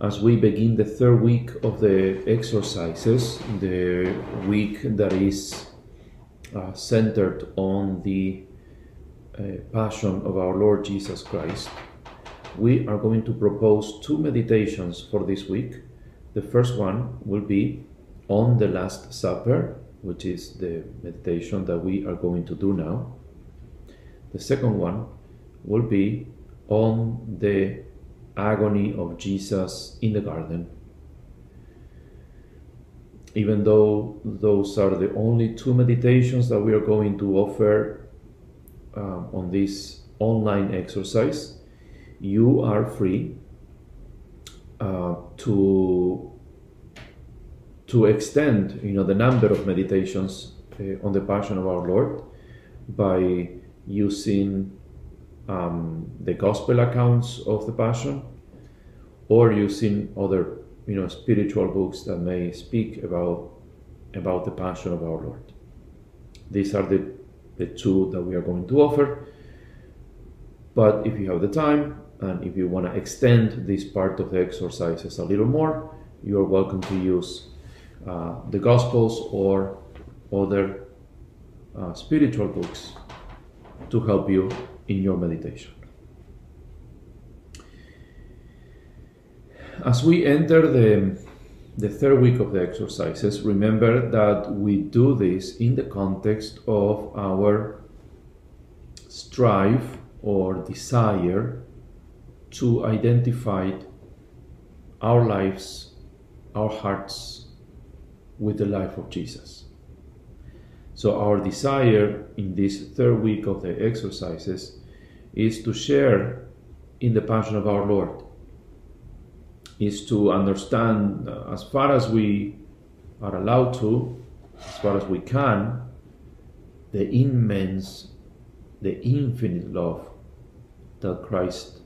As we begin the third week of the exercises, the week that is uh, centered on the uh, Passion of our Lord Jesus Christ, we are going to propose two meditations for this week. The first one will be on the Last Supper, which is the meditation that we are going to do now. The second one will be on the agony of Jesus in the garden. Even though those are the only two meditations that we are going to offer um, on this online exercise, you are free uh, to to extend, you know, the number of meditations uh, on the Passion of our Lord by using um, the Gospel accounts of the Passion or using other, you know, spiritual books that may speak about about the Passion of our Lord. These are the the two that we are going to offer. But if you have the time and if you want to extend this part of the exercises a little more, you are welcome to use uh, the Gospels or other uh, spiritual books to help you in your meditation. As we enter the, the third week of the exercises, remember that we do this in the context of our strive or desire to identify our lives, our hearts with the life of Jesus. So, our desire in this third week of the exercises is to share in the passion of our Lord, is to understand uh, as far as we are allowed to, as far as we can, the immense, the infinite love that Christ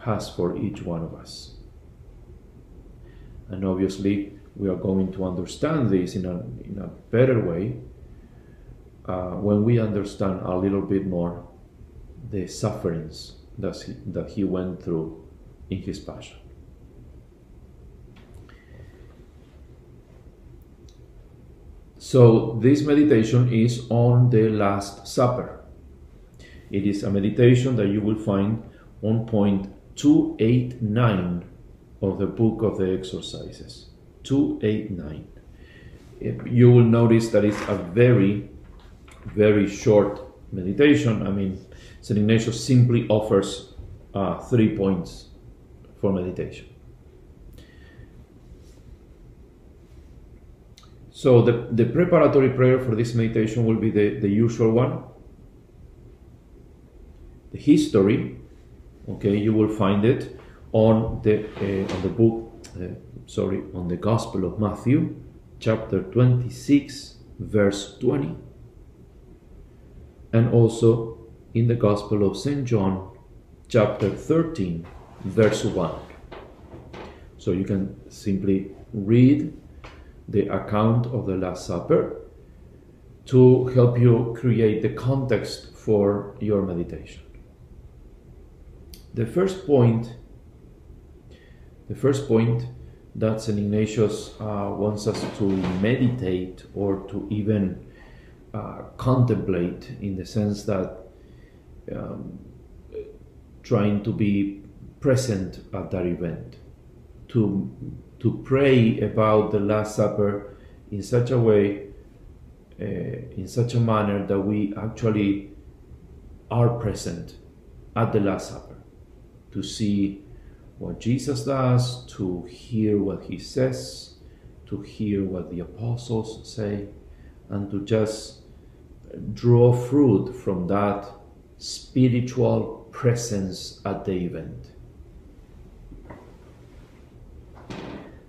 has for each one of us. And obviously, we are going to understand this in a, in a better way uh, when we understand a little bit more the sufferings that he, that he went through in his passion. So, this meditation is on the Last Supper. It is a meditation that you will find on point 289 of the book of the exercises. 289. You will notice that it's a very, very short meditation. I mean, St. Ignatius simply offers uh, three points for meditation. So the, the preparatory prayer for this meditation will be the, the usual one. The history, okay, you will find it on the uh, on the book, uh, sorry, on the Gospel of Matthew, chapter 26, verse 20, and also in the Gospel of St. John, chapter 13, verse 1. So you can simply read the account of the Last Supper to help you create the context for your meditation. The first point, the first point that St. Ignatius uh, wants us to meditate or to even uh, contemplate in the sense that um, trying to be present at that event, to to pray about the Last Supper in such a way, uh, in such a manner that we actually are present at the Last Supper, to see what Jesus does, to hear what he says, to hear what the apostles say, and to just draw fruit from that spiritual presence at the event.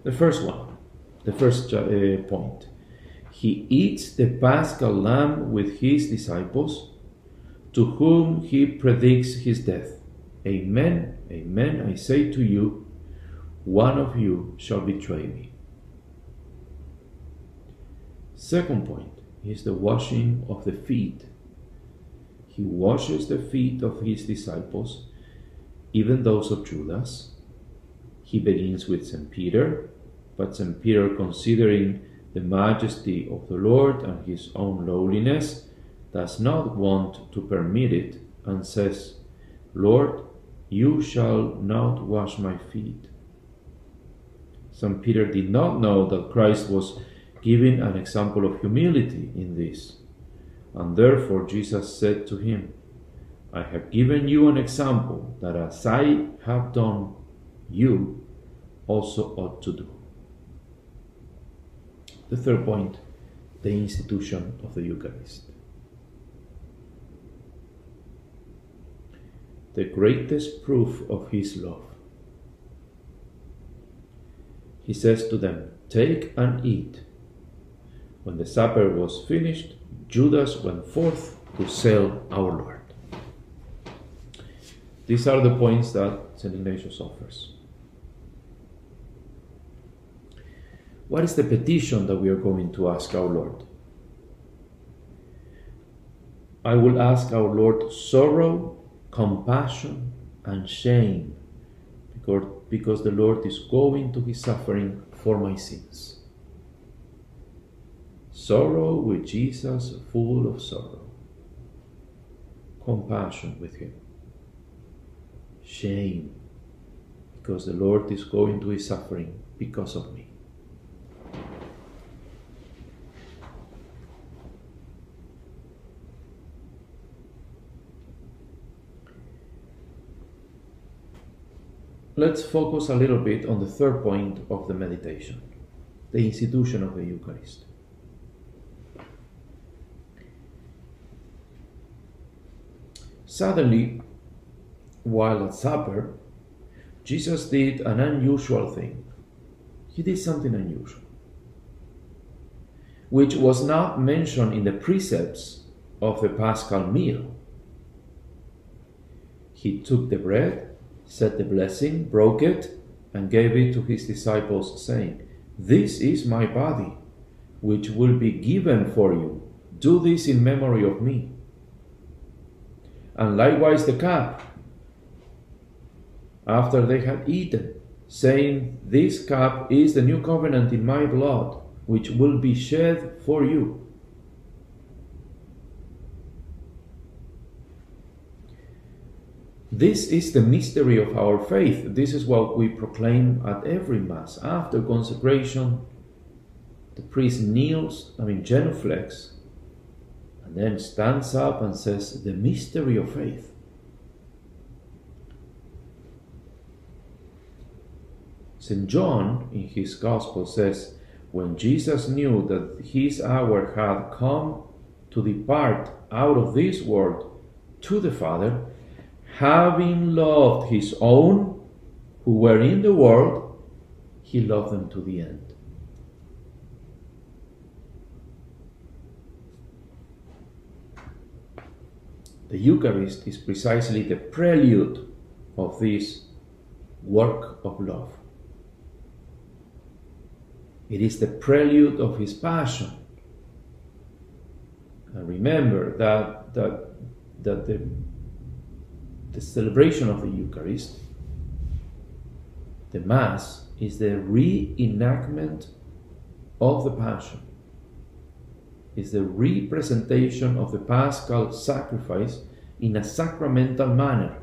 The first one, the first uh, point. he eats the paschal lamb with his disciples, to whom he predicts his death. Amen, amen, I say to you, one of you shall betray me. Second point is the washing of the feet. He washes the feet of his disciples, even those of Judas. He begins with St. Peter, but St. Peter, considering the majesty of the Lord and his own lowliness, does not want to permit it and says, Lord, you shall not wash my feet. St. Peter did not know that Christ was giving an example of humility in this, and therefore Jesus said to him, I have given you an example that as I have done, you also ought to do. The third point the institution of the Eucharist. The greatest proof of his love. He says to them, Take and eat. When the supper was finished, Judas went forth to sell our Lord. These are the points that St. Ignatius offers. What is the petition that we are going to ask our Lord? I will ask our Lord sorrow, compassion, and shame because, because the Lord is going to his suffering for my sins. Sorrow with Jesus, full of sorrow. Compassion with him. Shame because the Lord is going to his suffering because of me. Let's focus a little bit on the third point of the meditation the institution of the Eucharist. Suddenly, while at supper, Jesus did an unusual thing. He did something unusual, which was not mentioned in the precepts of the Paschal meal. He took the bread said the blessing, broke it, and gave it to his disciples, saying, This is my body, which will be given for you. Do this in memory of me. And likewise the cup, after they had eaten, saying, This cup is the new covenant in my blood, which will be shed for you. This is the mystery of our faith. This is what we proclaim at every Mass. After consecration, the priest kneels, I mean, genuflects, and then stands up and says, The mystery of faith. St. John, in his Gospel, says, When Jesus knew that his hour had come to depart out of this world to the Father, having loved his own who were in the world, he loved them to the end. The Eucharist is precisely the prelude of this work of love. It is the prelude of his passion. And remember that, that, that the the celebration of the Eucharist, the Mass, is the reenactment of the Passion, is the representation of the Paschal sacrifice in a sacramental manner.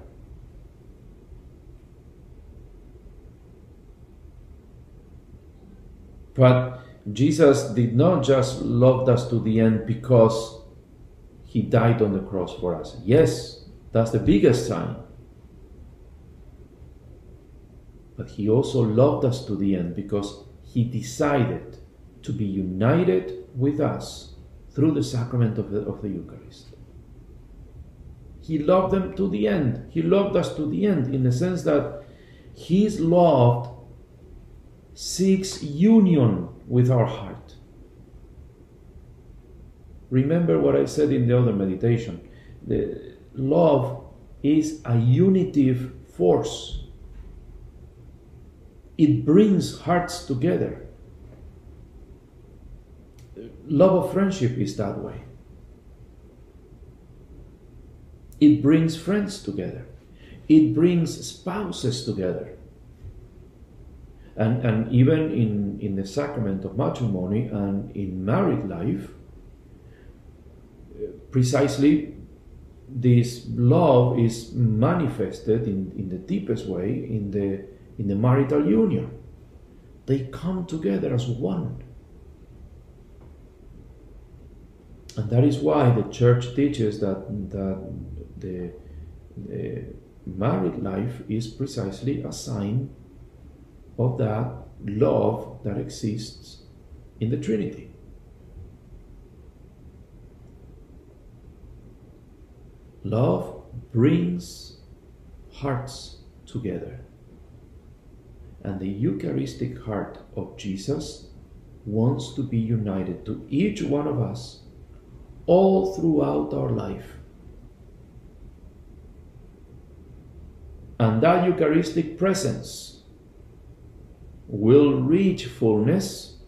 But Jesus did not just love us to the end because he died on the cross for us. Yes, that's the biggest sign. But he also loved us to the end because he decided to be united with us through the sacrament of the, of the Eucharist. He loved them to the end. He loved us to the end in the sense that his love seeks union with our heart. remember what I said in the other meditation. The love is a unitive force. It brings hearts together. Love of friendship is that way. It brings friends together. It brings spouses together. And, and even in, in the sacrament of matrimony and in married life, precisely this love is manifested in, in the deepest way in the, in the marital union. They come together as one. And that is why the church teaches that, that the, the married life is precisely a sign of that love that exists in the Trinity. Love brings hearts together. And the Eucharistic heart of Jesus wants to be united to each one of us all throughout our life. And that Eucharistic presence will reach fullness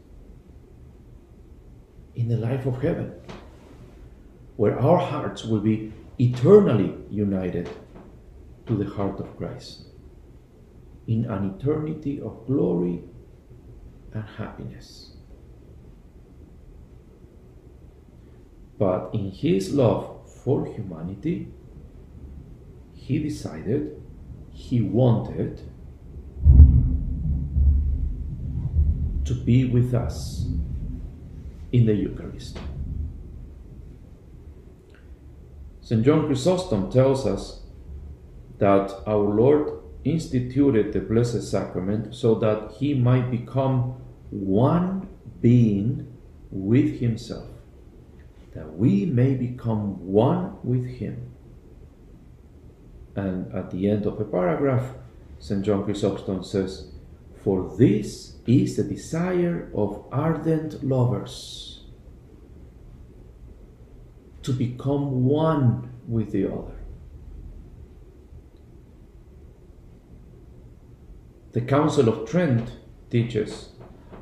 in the life of heaven, where our hearts will be eternally united to the heart of Christ in an eternity of glory and happiness. But in his love for humanity, he decided, he wanted to be with us in the Eucharist. St. John Chrysostom tells us that our Lord instituted the Blessed Sacrament so that he might become one being with himself, that we may become one with him. And at the end of a paragraph, St. John Chrysostom says, For this is the desire of ardent lovers to become one with the other. The Council of Trent teaches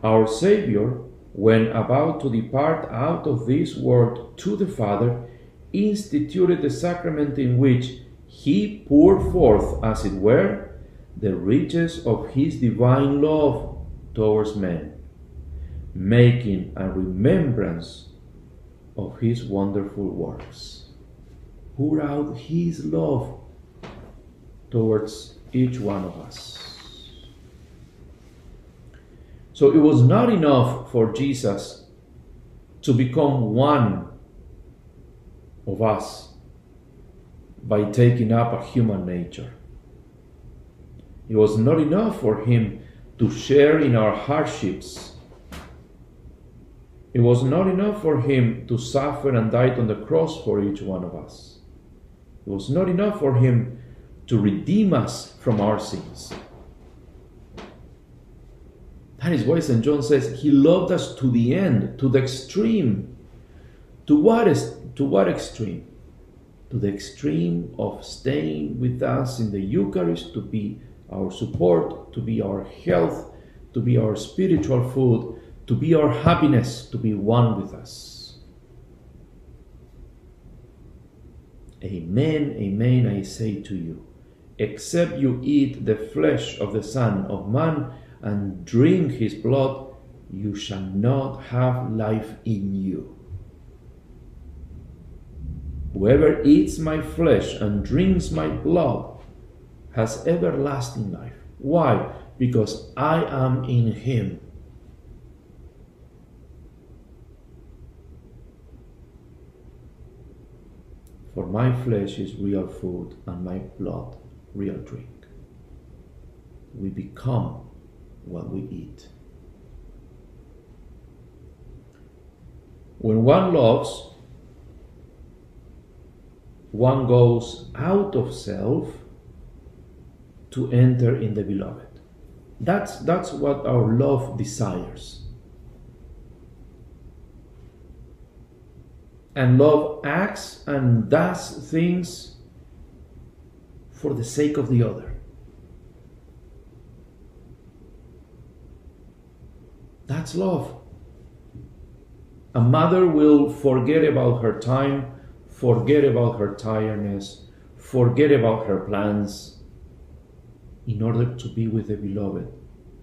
our Savior, when about to depart out of this world to the Father, instituted the sacrament in which he poured forth, as it were, the riches of his divine love towards men, making a remembrance of his wonderful works. Pour out his love towards each one of us. So it was not enough for Jesus to become one of us by taking up a human nature. It was not enough for him to share in our hardships it was not enough for him to suffer and die on the cross for each one of us. It was not enough for him to redeem us from our sins. That is why St. John says he loved us to the end, to the extreme. To what, is, to what extreme? To the extreme of staying with us in the Eucharist to be our support, to be our health, to be our spiritual food, to be our happiness, to be one with us. Amen, amen, I say to you, except you eat the flesh of the Son of Man and drink his blood, you shall not have life in you. Whoever eats my flesh and drinks my blood has everlasting life. Why? Because I am in him For my flesh is real food and my blood real drink. We become what we eat. When one loves, one goes out of self to enter in the beloved. That's, that's what our love desires. And love acts and does things for the sake of the other. That's love. A mother will forget about her time, forget about her tiredness, forget about her plans in order to be with the beloved,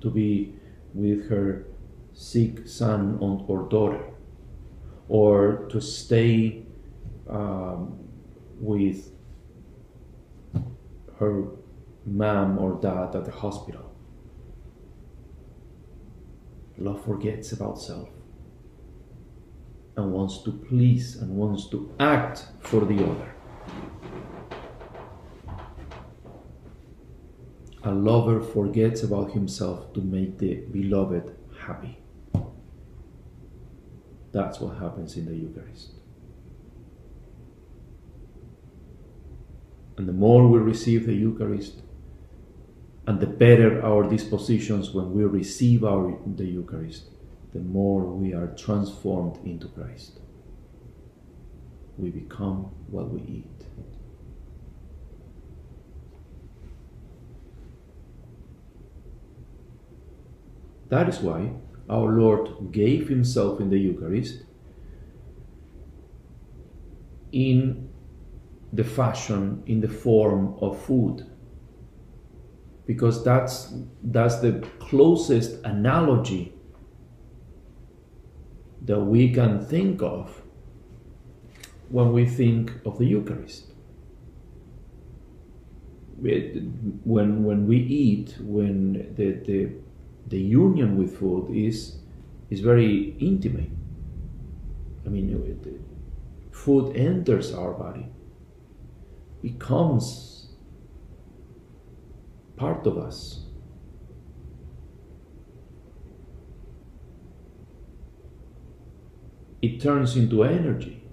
to be with her sick son or daughter, or to stay um, with her mom or dad at the hospital. Love forgets about self and wants to please and wants to act for the other. A lover forgets about himself to make the beloved happy. That's what happens in the Eucharist. And the more we receive the Eucharist, and the better our dispositions when we receive our, the Eucharist, the more we are transformed into Christ. We become what we eat. That is why our Lord gave Himself in the Eucharist in the fashion, in the form of food. Because that's, that's the closest analogy that we can think of when we think of the Eucharist. When, when we eat, when the, the, the union with food is, is very intimate. I mean, food enters our body, becomes part of us. it turns into energy.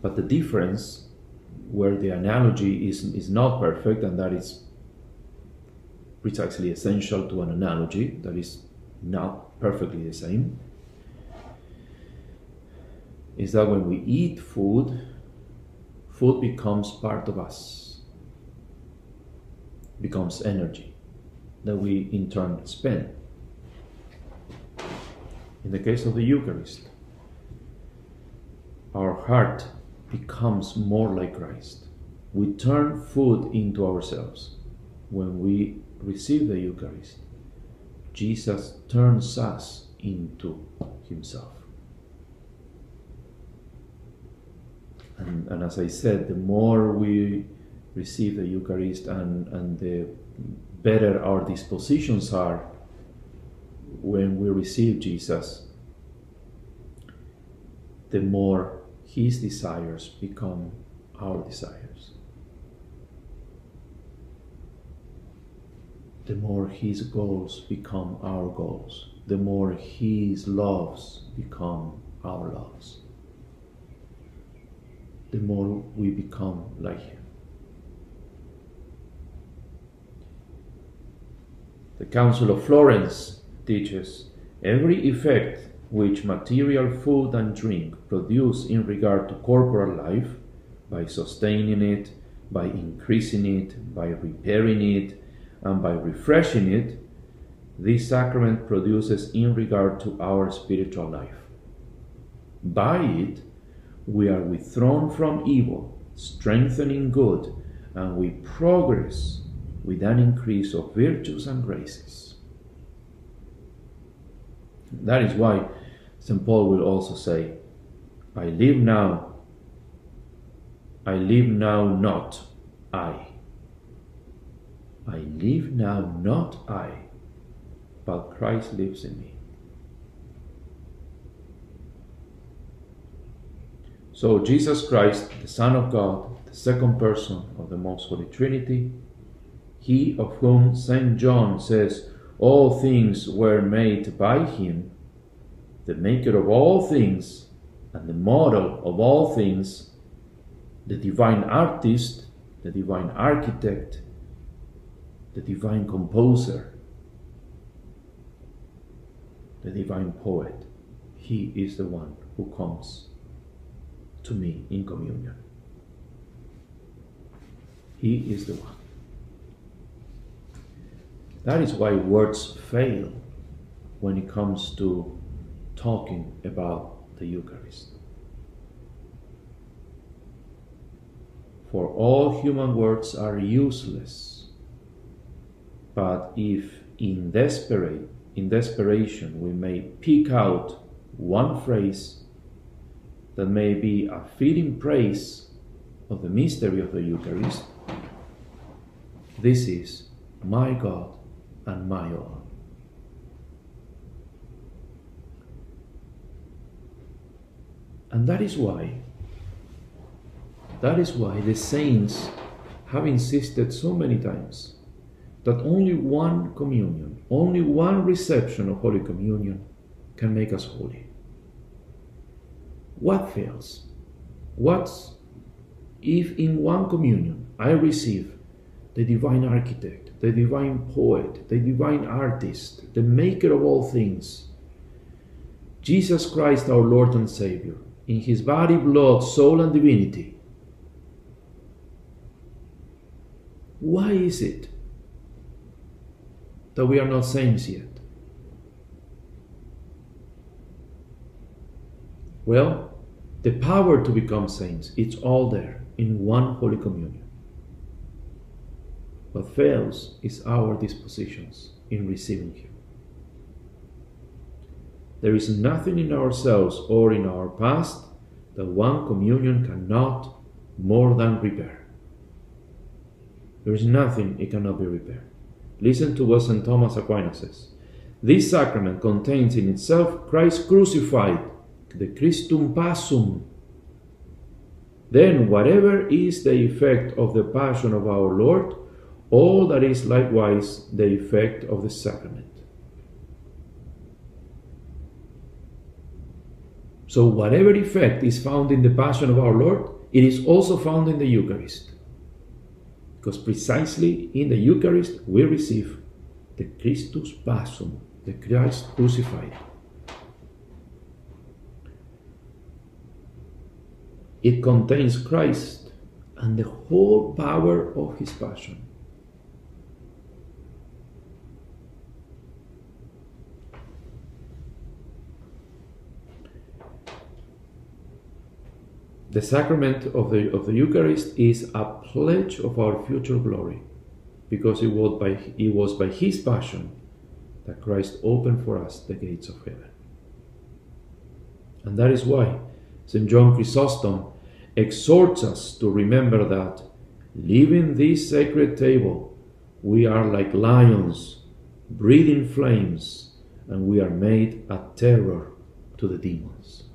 But the difference, where the analogy is, is not perfect, and that is precisely essential to an analogy that is not perfectly the same, is that when we eat food, food becomes part of us, becomes energy that we in turn spend. In the case of the Eucharist, our heart becomes more like Christ. We turn food into ourselves. When we receive the Eucharist, Jesus turns us into Himself. And, and as I said, the more we receive the Eucharist and, and the better our dispositions are when we receive Jesus, the more His desires become our desires. The more His goals become our goals. The more His loves become our loves. The more we become like Him. The Council of Florence teaches every effect which material food and drink produce in regard to corporal life, by sustaining it, by increasing it, by repairing it, and by refreshing it, this sacrament produces in regard to our spiritual life. By it, we are withdrawn from evil, strengthening good, and we progress with an increase of virtues and graces. That is why St. Paul will also say, I live now, I live now not I. I live now not I, but Christ lives in me. So Jesus Christ, the Son of God, the second person of the Most Holy Trinity, he of whom St. John says, All things were made by him, the maker of all things, and the model of all things, the divine artist, the divine architect, the divine composer. the divine poet, he is the one who comes to me in communion. He is the one. That is why words fail when it comes to talking about the Eucharist. For all human words are useless. But if in desperate in desperation we may pick out one phrase that may be a fitting praise of the mystery of the Eucharist, this is my God and my all. And that is why, that is why the saints have insisted so many times that only one communion, only one reception of Holy Communion can make us holy. What fails? What's if in one communion I receive the divine architect, the divine poet, the divine artist, the maker of all things, Jesus Christ, our Lord and Savior, in his body, blood, soul, and divinity. Why is it that we are not saints yet? Well, the power to become saints, it's all there in one Holy Communion. What fails is our dispositions in receiving Him. There is nothing in ourselves or in our past that one communion cannot more than repair. There is nothing it cannot be repaired. Listen to what St. Thomas Aquinas says. This sacrament contains in itself Christ crucified, the Christum Passum. Then, whatever is the effect of the Passion of our Lord, all that is likewise the effect of the sacrament. So, whatever effect is found in the Passion of our Lord, it is also found in the Eucharist. Because precisely in the Eucharist we receive the Christus Passum, the Christ crucified. It contains Christ and the whole power of his passion. The sacrament of the, of the Eucharist is a pledge of our future glory because it was, by, it was by his passion that Christ opened for us the gates of heaven. And that is why St. John Chrysostom exhorts us to remember that leaving this sacred table, we are like lions breathing flames, and we are made a terror to the demons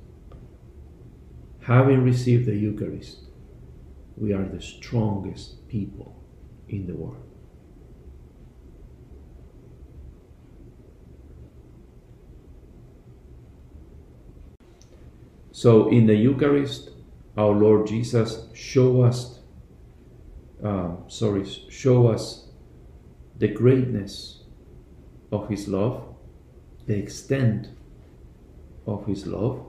having received the Eucharist, we are the strongest people in the world. So, in the Eucharist, our Lord Jesus show us, uh, sorry, show us the greatness of His love, the extent of His love,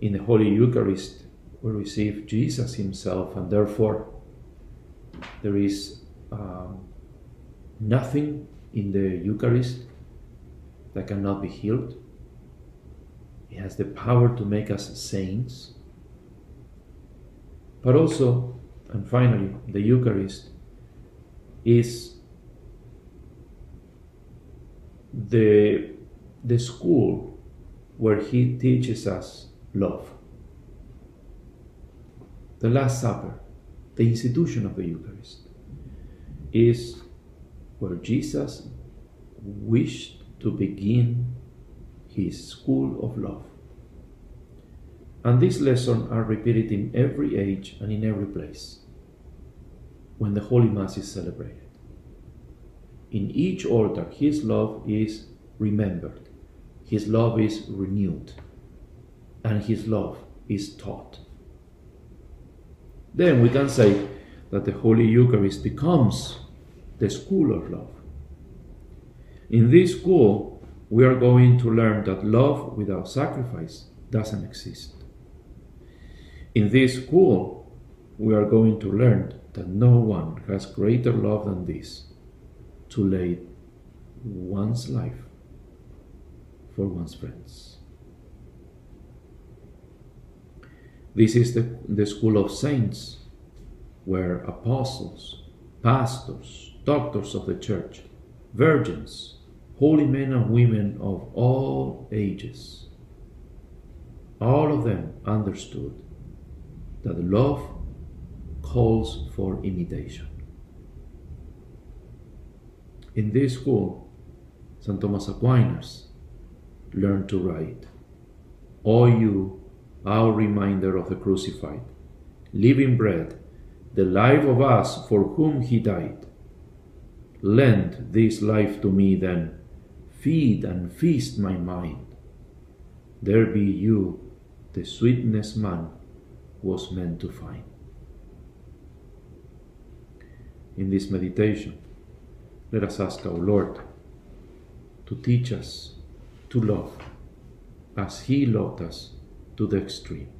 in the Holy Eucharist, we receive Jesus Himself, and therefore there is um, nothing in the Eucharist that cannot be healed. He has the power to make us saints. But also, and finally, the Eucharist is the, the school where He teaches us love. The Last Supper, the institution of the Eucharist, is where Jesus wished to begin his school of love. And these lessons are repeated in every age and in every place when the Holy Mass is celebrated. In each altar, his love is remembered, his love is renewed and his love is taught. Then we can say that the Holy Eucharist becomes the school of love. In this school, we are going to learn that love without sacrifice doesn't exist. In this school, we are going to learn that no one has greater love than this to lay one's life for one's friends. This is the, the school of saints, where apostles, pastors, doctors of the church, virgins, holy men and women of all ages, all of them understood that love calls for imitation. In this school, St. Thomas Aquinas learned to write, O you, our reminder of the crucified, living bread, the life of us for whom he died. Lend this life to me then, feed and feast my mind. There be you, the sweetness man was meant to find. In this meditation, let us ask our Lord to teach us to love as He loved us to the extreme.